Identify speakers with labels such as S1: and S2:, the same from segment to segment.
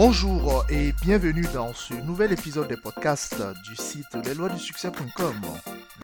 S1: Bonjour et bienvenue dans ce nouvel épisode des podcasts du site lesloisdusuccès.com.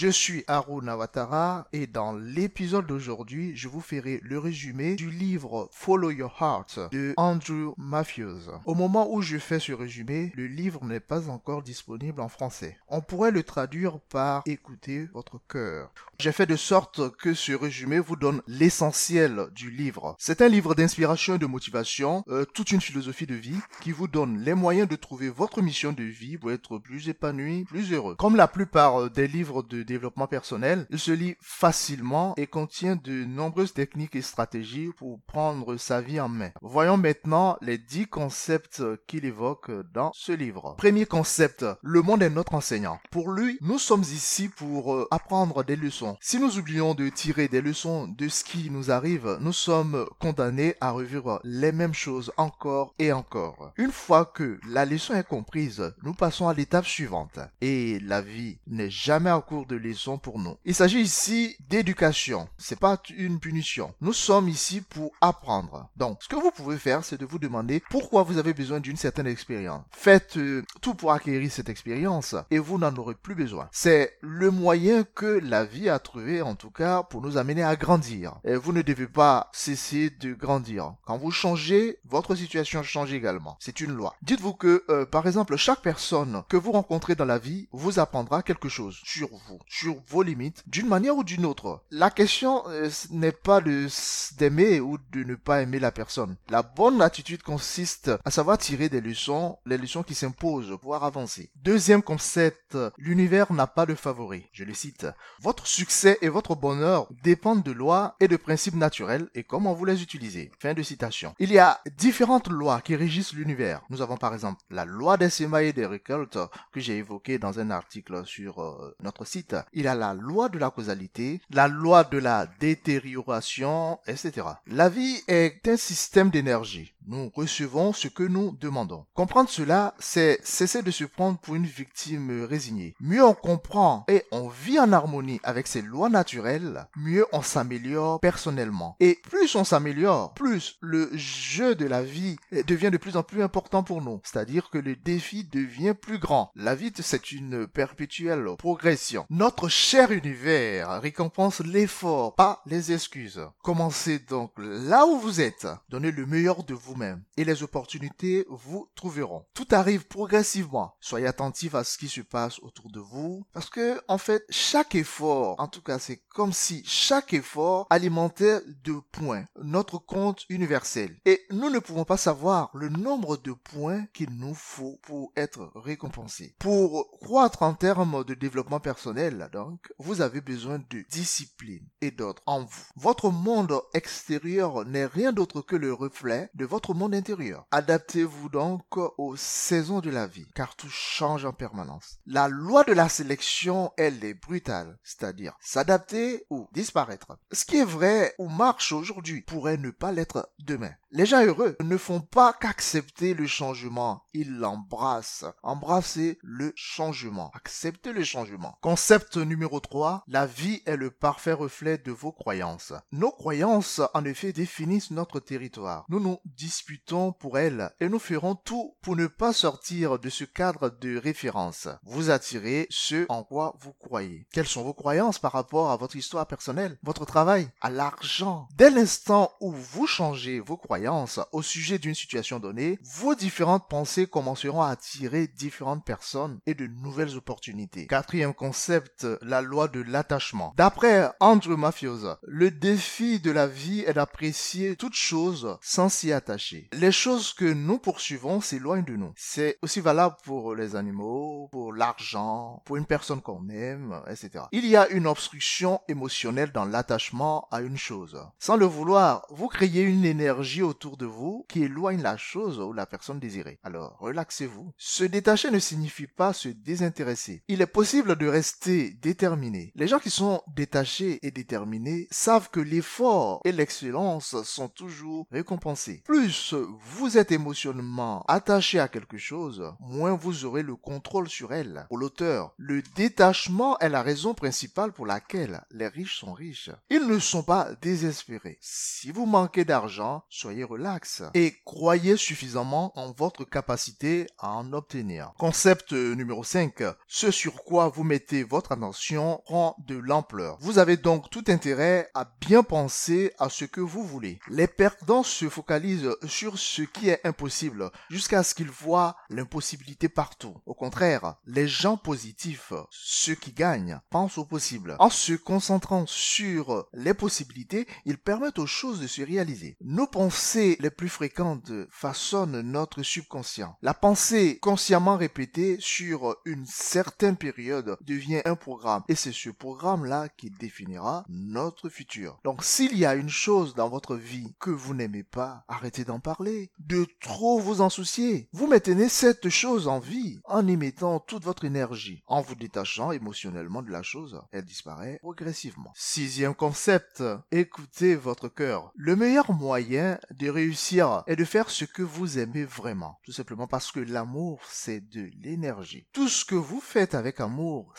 S1: Je suis Haru Nawatara et dans l'épisode d'aujourd'hui, je vous ferai le résumé du livre Follow Your Heart de Andrew Matthews. Au moment où je fais ce résumé, le livre n'est pas encore disponible en français. On pourrait le traduire par écouter votre cœur. J'ai fait de sorte que ce résumé vous donne l'essentiel du livre. C'est un livre d'inspiration et de motivation, euh, toute une philosophie de vie qui vous donne les moyens de trouver votre mission de vie pour être plus épanoui, plus heureux. Comme la plupart euh, des livres de développement personnel, il se lit facilement et contient de nombreuses techniques et stratégies pour prendre sa vie en main. Voyons maintenant les 10 concepts qu'il évoque dans ce livre. Premier concept, le monde est notre enseignant. Pour lui, nous sommes ici pour euh, apprendre des leçons. Si nous oublions de tirer des leçons de ce qui nous arrive, nous sommes condamnés à revivre les mêmes choses encore et encore. Une fois que la leçon est comprise, nous passons à l'étape suivante. Et la vie n'est jamais à court de leçons pour nous. Il s'agit ici d'éducation. C'est pas une punition. Nous sommes ici pour apprendre. Donc, ce que vous pouvez faire, c'est de vous demander pourquoi vous avez besoin d'une certaine expérience. Faites euh, tout pour acquérir cette expérience et vous n'en aurez plus besoin. C'est le moyen que la vie a trouvé, en tout cas, pour nous amener à grandir. Et vous ne devez pas cesser de grandir. Quand vous changez, votre situation change également. C'est une loi. Dites-vous que, euh, par exemple, chaque personne que vous rencontrez dans la vie vous apprendra quelque chose sur vous, sur vos limites, d'une manière ou d'une autre. La question euh, n'est pas d'aimer ou de ne pas aimer la personne. La bonne attitude consiste à savoir tirer des leçons, les leçons qui s'imposent pour pouvoir avancer. Deuxième concept, l'univers n'a pas de favoris. Je le cite. Votre succès et votre bonheur dépendent de lois et de principes naturels et comment vous les utilisez. Fin de citation. Il y a différentes lois qui régissent l'univers. Nous avons par exemple la loi des sémas et des récoltes que j'ai évoqué dans un article sur euh, notre site. Il a la loi de la causalité, la loi de la détérioration, etc. La vie est un système d'énergie. Nous recevons ce que nous demandons. Comprendre cela, c'est cesser de se prendre pour une victime résignée. Mieux on comprend et on vit en harmonie avec ces lois naturelles, mieux on s'améliore personnellement. Et plus on s'améliore, plus le jeu de la vie devient de plus en plus important pour nous. C'est-à-dire que le défi devient plus grand. La vie, c'est une perpétuelle progression. Cher univers récompense l'effort, pas les excuses. Commencez donc là où vous êtes. Donnez le meilleur de vous même et les opportunités vous trouveront. Tout arrive progressivement. Soyez attentif à ce qui se passe autour de vous parce que en fait chaque effort, en tout cas c'est comme si chaque effort alimentait de points notre compte universel et nous ne pouvons pas savoir le nombre de points qu'il nous faut pour être récompensé. Pour croître en termes de développement personnel donc, vous avez besoin de discipline et d'ordre en vous. Votre monde extérieur n'est rien d'autre que le reflet de votre monde intérieur. Adaptez-vous donc aux saisons de la vie, car tout change en permanence. La loi de la sélection, elle est brutale, c'est-à-dire s'adapter ou disparaître. Ce qui est vrai ou marche aujourd'hui pourrait ne pas l'être demain. Les gens heureux ne font pas qu'accepter le changement, ils l'embrassent. Embrasser le changement. Accepter le changement. Concept numéro 3, la vie est le parfait reflet de vos croyances. Nos croyances, en effet, définissent notre territoire. Nous nous disputons pour elles et nous ferons tout pour ne pas sortir de ce cadre de référence. Vous attirez ce en quoi vous croyez. Quelles sont vos croyances par rapport à votre histoire personnelle, votre travail, à l'argent? Dès l'instant où vous changez vos croyances, au sujet d'une situation donnée, vos différentes pensées commenceront à attirer différentes personnes et de nouvelles opportunités. Quatrième concept, la loi de l'attachement. D'après Andrew Mafiosa, le défi de la vie est d'apprécier toute chose sans s'y attacher. Les choses que nous poursuivons s'éloignent de nous. C'est aussi valable pour les animaux, pour l'argent, pour une personne qu'on aime, etc. Il y a une obstruction émotionnelle dans l'attachement à une chose. Sans le vouloir, vous créez une énergie autour de vous qui éloigne la chose ou la personne désirée. Alors, relaxez-vous. Se détacher ne signifie pas se désintéresser. Il est possible de rester déterminé. Les gens qui sont détachés et déterminés savent que l'effort et l'excellence sont toujours récompensés. Plus plus vous êtes émotionnellement attaché à quelque chose, moins vous aurez le contrôle sur elle. Pour l'auteur, le détachement est la raison principale pour laquelle les riches sont riches. Ils ne sont pas désespérés. Si vous manquez d'argent, soyez relax et croyez suffisamment en votre capacité à en obtenir. Concept numéro 5. Ce sur quoi vous mettez votre attention prend de l'ampleur. Vous avez donc tout intérêt à bien penser à ce que vous voulez. Les perdants se focalisent sur ce qui est impossible jusqu'à ce qu'ils voient l'impossibilité partout. Au contraire, les gens positifs, ceux qui gagnent, pensent au possible. En se concentrant sur les possibilités, ils permettent aux choses de se réaliser. Nos pensées les plus fréquentes façonnent notre subconscient. La pensée consciemment répétée sur une certaine période devient un programme et c'est ce programme-là qui définira notre futur. Donc s'il y a une chose dans votre vie que vous n'aimez pas, arrêtez d'en parler, de trop vous en soucier. Vous maintenez cette chose en vie en y mettant toute votre énergie. En vous détachant émotionnellement de la chose, elle disparaît progressivement. Sixième concept, écoutez votre cœur. Le meilleur moyen de réussir est de faire ce que vous aimez vraiment. Tout simplement parce que l'amour, c'est de l'énergie. Tout ce que vous faites avec amour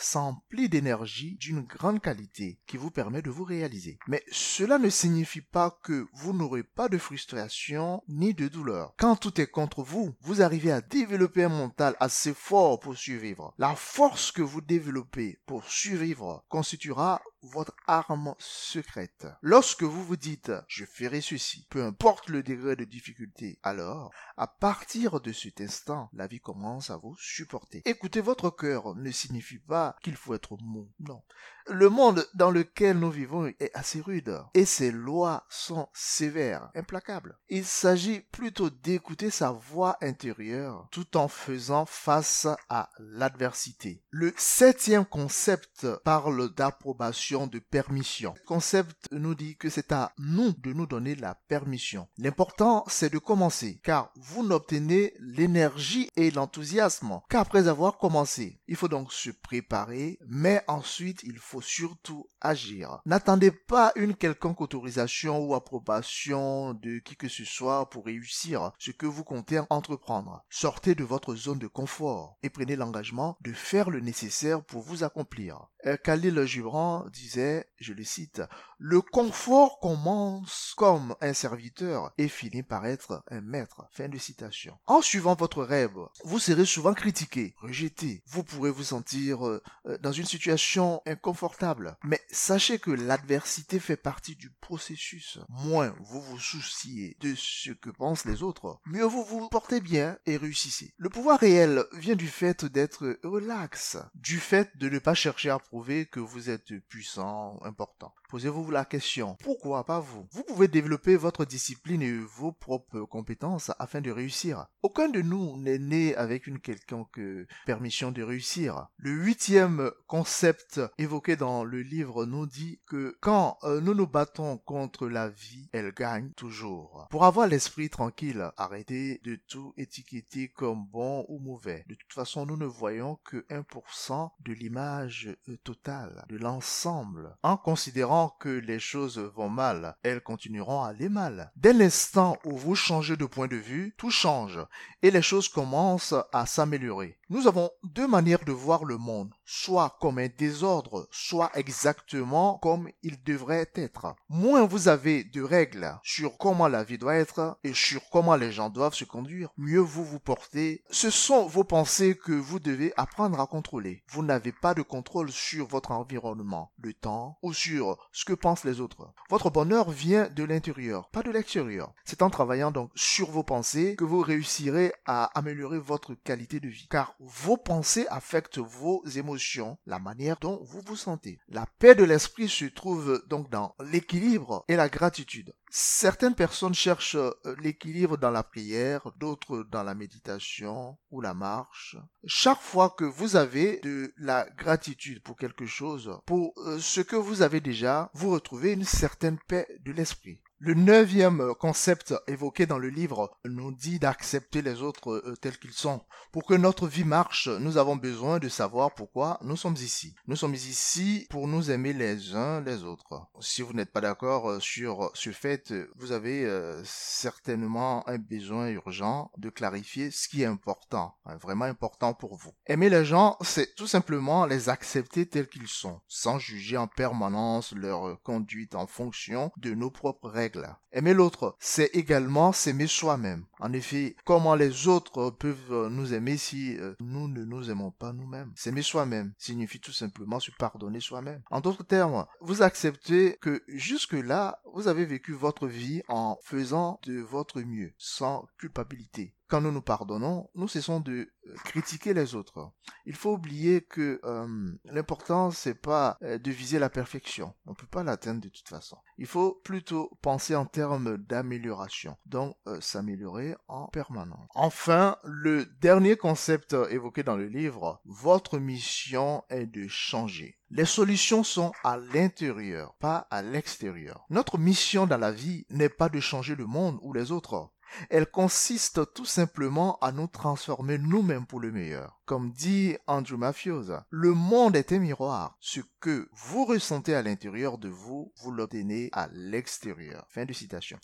S1: d'énergie d'une grande qualité qui vous permet de vous réaliser. Mais cela ne signifie pas que vous n'aurez pas de frustration ni de douleur. Quand tout est contre vous, vous arrivez à développer un mental assez fort pour survivre. La force que vous développez pour survivre constituera votre arme secrète. Lorsque vous vous dites je ferai ceci, peu importe le degré de difficulté, alors, à partir de cet instant, la vie commence à vous supporter. Écoutez votre cœur ne signifie pas qu'il faut être mou. Non. Le monde dans lequel nous vivons est assez rude et ses lois sont sévères, implacables. Il s'agit plutôt d'écouter sa voix intérieure tout en faisant face à l'adversité. Le septième concept parle d'approbation, de permission. Le concept nous dit que c'est à nous de nous donner la permission. L'important, c'est de commencer, car vous n'obtenez l'énergie et l'enthousiasme qu'après avoir commencé. Il faut donc se préparer, mais ensuite il faut surtout agir. N'attendez pas une quelconque autorisation ou approbation de qui que ce soit pour réussir ce que vous comptez entreprendre. Sortez de votre zone de confort et prenez l'engagement de faire le nécessaire pour vous accomplir. Euh, Khalil Gibran disait, je le cite, le confort commence comme un serviteur et finit par être un maître. Fin de citation. En suivant votre rêve, vous serez souvent critiqué, rejeté. Vous pourrez vous sentir euh, dans une situation inconfortable. Mais sachez que l'adversité fait partie du processus. Moins vous vous souciez de ce que pensent les autres, mieux vous vous portez bien et réussissez. Le pouvoir réel vient du fait d'être relax, du fait de ne pas chercher à prouver que vous êtes puissant, important. Posez-vous la question, pourquoi pas vous? Vous pouvez développer votre discipline et vos propres compétences afin de réussir. Aucun de nous n'est né avec une quelconque permission de réussir. Le huitième concept évoqué dans le livre nous dit que quand euh, nous nous battons contre la vie, elle gagne toujours. Pour avoir l'esprit tranquille, arrêtez de tout étiqueter comme bon ou mauvais. De toute façon, nous ne voyons que 1% de l'image euh, totale, de l'ensemble. En considérant que les choses vont mal, elles continueront à aller mal. Dès l'instant où vous changez de point de vue, tout change et les choses commencent à s'améliorer. Nous avons deux manières de voir le monde, soit comme un désordre, soit exactement comme il devrait être. Moins vous avez de règles sur comment la vie doit être et sur comment les gens doivent se conduire, mieux vous vous portez. Ce sont vos pensées que vous devez apprendre à contrôler. Vous n'avez pas de contrôle sur votre environnement, le temps ou sur ce que pensent les autres. Votre bonheur vient de l'intérieur, pas de l'extérieur. C'est en travaillant donc sur vos pensées que vous réussirez à améliorer votre qualité de vie. Car vos pensées affectent vos émotions, la manière dont vous vous sentez. La paix de l'esprit se trouve donc dans l'équilibre et la gratitude. Certaines personnes cherchent euh, l'équilibre dans la prière, d'autres dans la méditation ou la marche. Chaque fois que vous avez de la gratitude pour quelque chose, pour euh, ce que vous avez déjà, vous retrouvez une certaine paix de l'esprit. Le neuvième concept évoqué dans le livre nous dit d'accepter les autres euh, tels qu'ils sont. Pour que notre vie marche, nous avons besoin de savoir pourquoi nous sommes ici. Nous sommes ici pour nous aimer les uns les autres. Si vous n'êtes pas d'accord euh, sur ce fait, vous avez euh, certainement un besoin urgent de clarifier ce qui est important, hein, vraiment important pour vous. Aimer les gens, c'est tout simplement les accepter tels qu'ils sont, sans juger en permanence leur conduite en fonction de nos propres règles Aimer l'autre, c'est également s'aimer soi-même. En effet, comment les autres peuvent nous aimer si euh, nous ne nous aimons pas nous-mêmes? S'aimer soi-même signifie tout simplement se pardonner soi-même. En d'autres termes, vous acceptez que jusque-là, vous avez vécu votre vie en faisant de votre mieux, sans culpabilité quand nous nous pardonnons, nous cessons de euh, critiquer les autres. Il faut oublier que euh, l'important c'est pas euh, de viser la perfection. On peut pas l'atteindre de toute façon. Il faut plutôt penser en termes d'amélioration, donc s'améliorer en permanence. Enfin, le dernier concept évoqué dans le livre, votre mission est de changer. Les solutions sont à l'intérieur, pas à l'extérieur. Notre mission dans la vie n'est pas de changer le monde ou les autres. Elle consiste tout simplement à nous transformer nous-mêmes pour le meilleur. Comme dit Andrew Matthews, le monde est un miroir. Ce que vous ressentez à l'intérieur de vous, vous l'obtenez à l'extérieur. Fin de citation.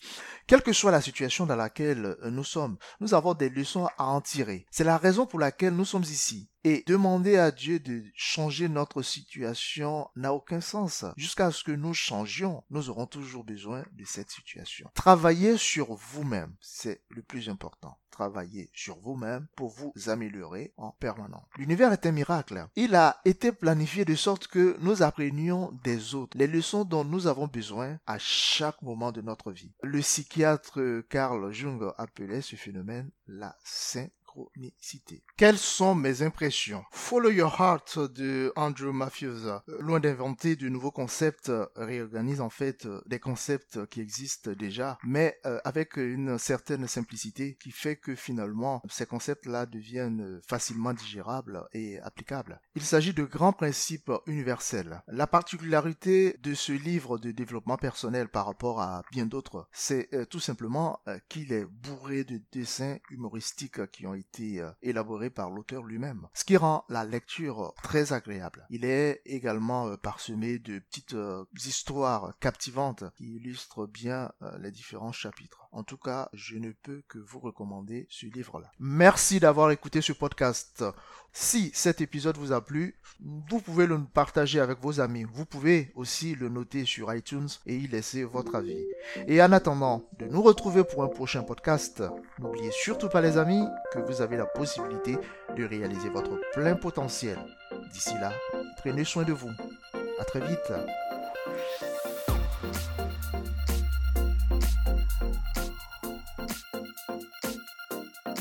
S1: Quelle que soit la situation dans laquelle nous sommes, nous avons des leçons à en tirer. C'est la raison pour laquelle nous sommes ici. Et demander à Dieu de changer notre situation n'a aucun sens. Jusqu'à ce que nous changions, nous aurons toujours besoin de cette situation. Travaillez sur vous-même, c'est le plus important sur vous-même pour vous améliorer en permanence. L'univers est un miracle. Il a été planifié de sorte que nous apprenions des autres les leçons dont nous avons besoin à chaque moment de notre vie. Le psychiatre Carl Jung appelait ce phénomène la synchronicité quelles sont mes impressions? Follow Your Heart de Andrew Matthews, euh, loin d'inventer de nouveaux concepts, euh, réorganise en fait euh, des concepts qui existent déjà, mais avec une certaine simplicité qui fait que finalement ces concepts-là deviennent facilement digérables et applicables. Il s'agit de grands principes universels. La particularité de ce livre de développement personnel par rapport à bien d'autres, c'est tout simplement qu'il est bourré de dessins humoristiques qui ont été euh, élaboré par l'auteur lui-même, ce qui rend la lecture très agréable. Il est également euh, parsemé de petites euh, histoires captivantes qui illustrent bien les différents chapitres. En tout cas, je ne peux que vous recommander ce livre-là. Merci d'avoir écouté ce podcast. Si cet épisode vous a plu, vous pouvez le partager avec vos amis. Vous pouvez aussi le noter sur iTunes et y laisser votre avis. Et en attendant de nous retrouver pour un prochain podcast, n'oubliez surtout pas les amis que vous avez la possibilité de réaliser votre plein potentiel. D'ici là, prenez soin de vous. À très vite.